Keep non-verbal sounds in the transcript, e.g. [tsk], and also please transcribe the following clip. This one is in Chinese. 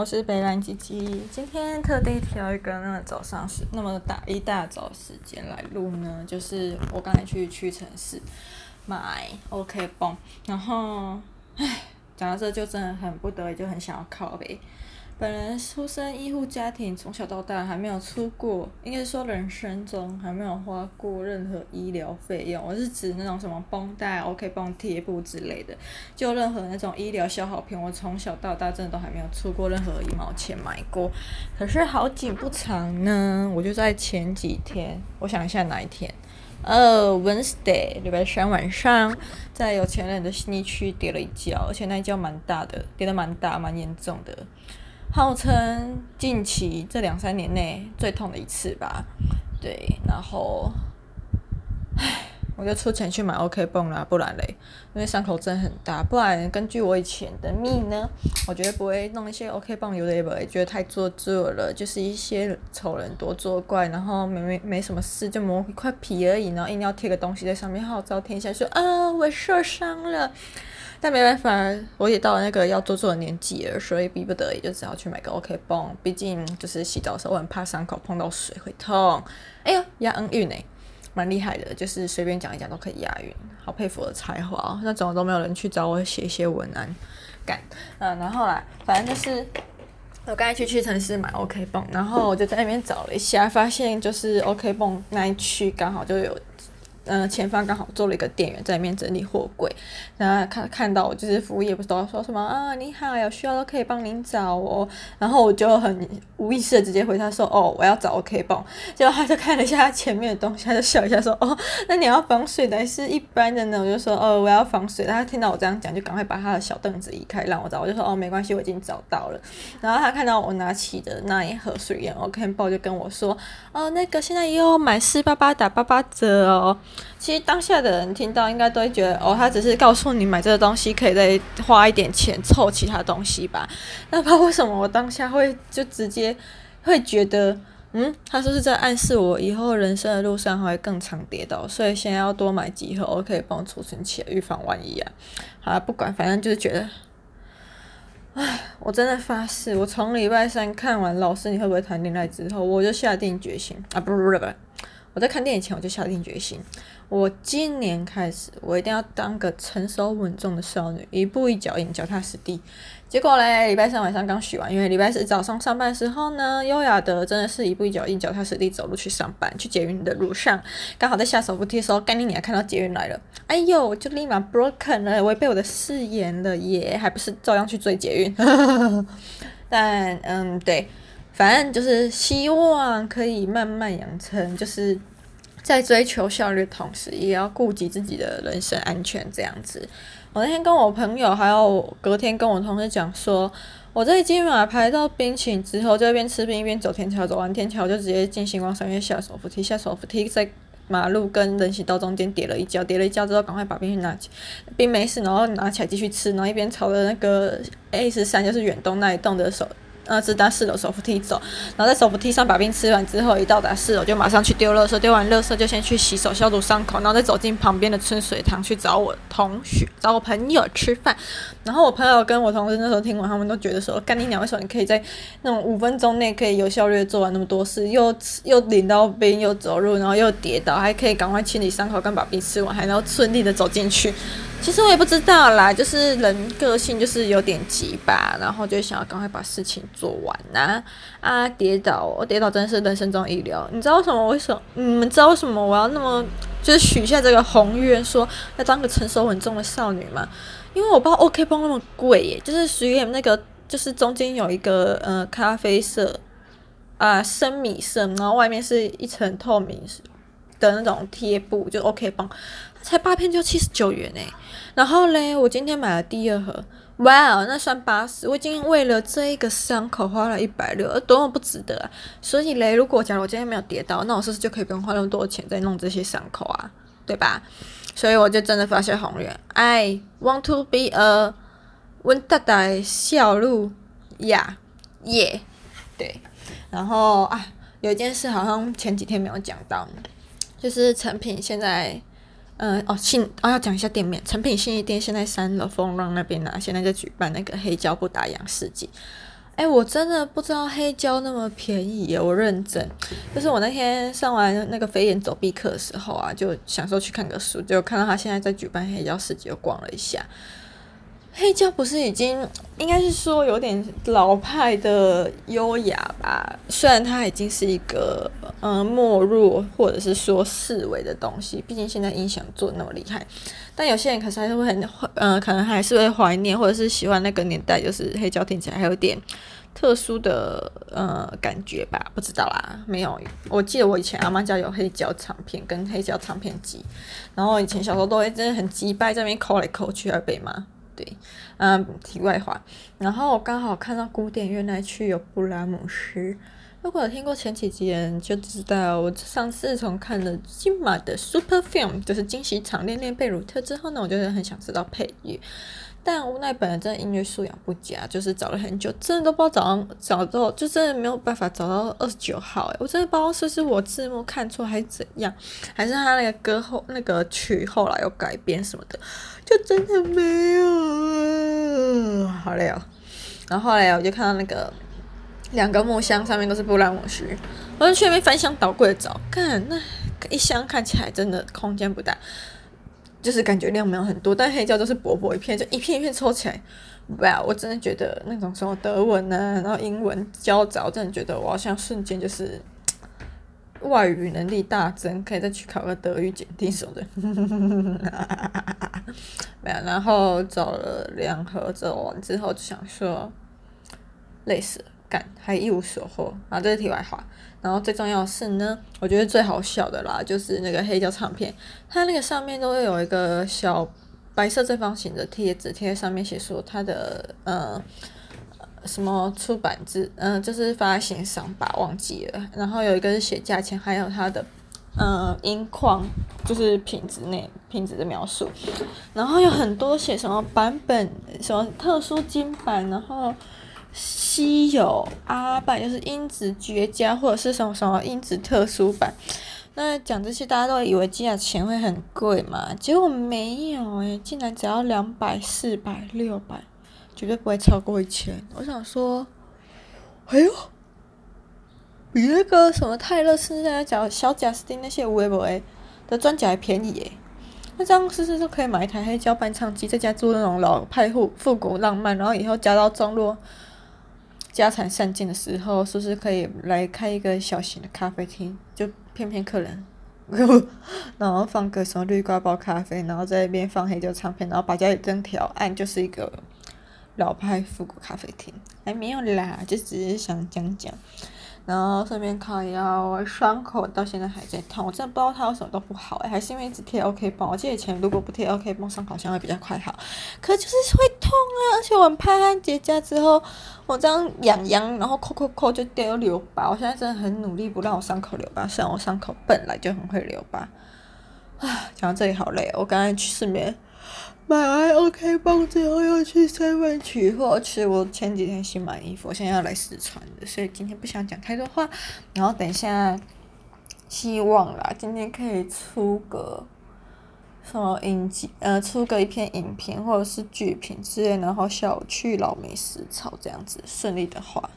我是北兰吉吉。今天特地挑一个那么早上时那么大一大早时间来录呢，就是我刚才去屈臣氏买 OK 绷，然后唉，讲到这就真的很不得已，就很想要靠呗。本人出身医护家庭，从小到大还没有出过，应该说人生中还没有花过任何医疗费用。我是指那种什么绷带、OK 绷、贴布之类的，就任何那种医疗消耗品，我从小到大真的都还没有出过任何一毛钱买过。可是好景不长呢，我就在前几天，我想一下哪一天，呃，Wednesday，礼拜三晚上，在有钱人的信义区跌了一跤，而且那一跤蛮大的，跌得蛮大，蛮严重的。号称近期这两三年内最痛的一次吧，对，然后，唉，我就出钱去买 OK 绷啦，不然嘞，因为伤口真很大，不然根据我以前的命呢，我绝对不会弄一些 OK 绷，有的也不会觉得太做作了，就是一些丑人多作怪，然后没没没什么事，就磨一块皮而已，然后硬要贴个东西在上面号召天下说啊我受伤了。但没办法，我也到了那个要做做的年纪了，所以逼不得已就只好去买个 OK 绷。毕竟就是洗澡的时候，我很怕伤口碰到水会痛。哎呦，押韵诶，蛮厉害的，就是随便讲一讲都可以押韵，好佩服我的才华哦。那怎么都没有人去找我写一些文案干。嗯，然后来，反正就是我刚才去屈臣氏买 OK 绷，然后我就在那边找了一下，发现就是 OK 绷那一区刚好就有。嗯，前方刚好坐了一个店员在里面整理货柜，然后看看到我，就是服务业不知道说什么啊，你好，有需要都可以帮您找哦。然后我就很无意识的直接回他说，哦，我要找 OK 绷。结果他就看了一下他前面的东西，他就笑一下说，哦，那你要防水的还是一般的呢？我就说，哦，我要防水。他听到我这样讲，就赶快把他的小凳子移开让我找。我就说，哦，没关系，我已经找到了。然后他看到我拿起的那一盒水源 OK 绷，就跟我说，哦，那个现在也有买四八八打八八折哦。其实当下的人听到应该都会觉得，哦，他只是告诉你买这个东西可以再花一点钱凑其他东西吧。那不知道为什么我当下会就直接会觉得，嗯，他说是在暗示我以后人生的路上还会更常跌倒，所以现在要多买几盒我可以帮我储存起来，预防万一啊。好了，不管，反正就是觉得，唉，我真的发誓，我从礼拜三看完《老师你会不会谈恋爱》之后，我就下定决心啊，不不不不。我在看电影前，我就下定决心，我今年开始，我一定要当个成熟稳重的少女，一步一脚印，脚踏实地。结果嘞，礼拜三晚上刚许完，因为礼拜四早上上班的时候呢，优雅的真的是一步一脚印，脚踏实地走路去上班，去捷运的路上，刚好在下手扶梯的时候，干你娘看到捷运来了，哎呦，我就立马 broken 了，违背我的誓言了耶，还不是照样去追捷运。[laughs] 但嗯，对。反正就是希望可以慢慢养成，就是在追求效率的同时，也要顾及自己的人身安全这样子。我那天跟我朋友，还有隔天跟我同事讲说，我在金马排到冰淇淋之后，就一边吃冰一边走天桥，走完天桥就直接进星光三月下手扶梯，下手扶梯在马路跟人行道中间跌了一跤，跌了一跤之后赶快把冰拿起，冰没事，然后拿起来继续吃，然后一边朝着那个 A 十三就是远东那一栋的手。呃，直达四楼手扶梯走，然后在手扶梯上把冰吃完之后，一到达四楼就马上去丢垃圾，丢完垃圾就先去洗手消毒伤口，然后再走进旁边的春水堂去找我同学、找我朋友吃饭。然后我朋友跟我同事那时候听完，他们都觉得说：“干你娘，为什么你可以在那种五分钟内可以有效率做完那么多事？又又领到冰，又走路，然后又跌倒，还可以赶快清理伤口，跟把冰吃完，还能顺利的走进去。”其实我也不知道啦，就是人个性就是有点急吧，然后就想要赶快把事情做完呐。啊，跌倒，我跌倒真的是人生中意料。你知道为什么？为什么？你们知道为什么我要那么就是许下这个宏愿，说要当个成熟稳重的少女吗？因为我不知道 OK 绷那么贵耶，就是属于那个，就是中间有一个呃咖啡色啊深米色，然后外面是一层透明的那种贴布，就 OK 绷。才八片就七十九元诶，然后嘞，我今天买了第二盒，哇，那算八十，我已经为了这一个伤口花了一百六，多么不值得啊！所以嘞，如果假如我今天没有跌倒，那我是不是就可以不用花那么多钱再弄这些伤口啊？对吧？所以我就真的发现宏愿，I want to be a 温大大小鹿呀耶，对。然后啊，有一件事好像前几天没有讲到，就是成品现在。嗯哦，信哦要讲一下店面，成品信义店现在三楼风浪那边呢、现在在举办那个黑胶不打烊市集。哎，我真的不知道黑胶那么便宜耶，我认真。就是我那天上完那个飞檐走壁课的时候啊，就想说去看个书，就看到他现在在举办黑胶市集，就逛了一下。黑胶不是已经应该是说有点老派的优雅吧？虽然它已经是一个嗯没落或者是说式微的东西，毕竟现在音响做那么厉害，但有些人可是还是会很嗯、可能还是会怀念或者是喜欢那个年代，就是黑胶听起来还有点特殊的呃感觉吧？不知道啦，没有，我记得我以前阿妈家有黑胶唱片跟黑胶唱片机，然后以前小时候都会真的很机掰在那边抠来抠去而被骂。对，嗯，题外话，然后我刚好看到古典乐那区有布拉姆斯，如果有听过前几集人就知道，我上次从看了金马的 Super Film，就是惊喜场练练贝鲁特之后呢，我就是很想知道配乐。但无奈本人真的音乐素养不佳，就是找了很久，真的都不知道找到找到，就真的没有办法找到二十九号。诶，我真的不知道是不是我字幕看错还是怎样，还是他那个歌后那个曲后来有改编什么的，就真的没有。好累哦。然后后来我就看到那个两个木箱上面都是布拉姆斯，我就去那边翻箱倒柜找，看那一箱看起来真的空间不大。就是感觉量没有很多，但黑胶都是薄薄一片，就一片一片抽起来，哇！我真的觉得那种什么德文啊，然后英文交杂，真的觉得我好像瞬间就是 [tsk] 外语能力大增，可以再去考个德语检定什么的。[laughs] 没有，然后找了两盒，走完之后就想说，累死了，干还一无所获啊！这是题外话。然后最重要的是呢，我觉得最好笑的啦，就是那个黑胶唱片，它那个上面都会有一个小白色正方形的贴纸，贴在上面写说它的呃什么出版制，嗯、就是发行商吧，忘记了。然后有一个是写价钱，还有它的呃音况，就是品质内品质的描述。然后有很多写什么版本，什么特殊金版，然后。稀有阿版，就是音质绝佳，或者是什么什么音质特殊版。那讲这些，大家都以为价钱会很贵嘛？结果没有诶、竟然只要两百、四百、六百，绝对不会超过一千。我想说，哎呦，比那个什么泰勒斯现在讲小贾斯汀那些微博诶的专辑还便宜诶。那这样是不是就可以买一台黑胶伴唱机，在家做那种老派复复古浪漫，然后以后加到中落。家产散尽的时候，是不是可以来开一个小型的咖啡厅？就骗骗客人，然后放个什么绿瓜包咖啡，然后在那边放黑胶唱片，然后把家里灯调暗，就是一个老派复古咖啡厅。还没有啦，就只是想讲讲。然后顺便靠腰，我伤口到现在还在痛，我真的不知道它有什么都不好诶，还是因为一直贴 OK 绷。我记得以前如果不贴 OK 绷，伤口好像会比较快好，可就是会痛啊，而且我很怕它结痂之后，我这样痒痒，然后抠抠抠就掉留疤。我现在真的很努力不让我伤口留疤，虽然我伤口本来就很会留疤。啊，讲到这里好累，我刚才去顺便。买完 OK 绷之后，要去 seven 取货去。我前几天新买衣服，我现在要来试穿的，所以今天不想讲太多话。然后等一下，希望啦，今天可以出个什么影集，呃，出个一篇影评或者是剧评之类，然后下午去老梅食草这样子，顺利的话。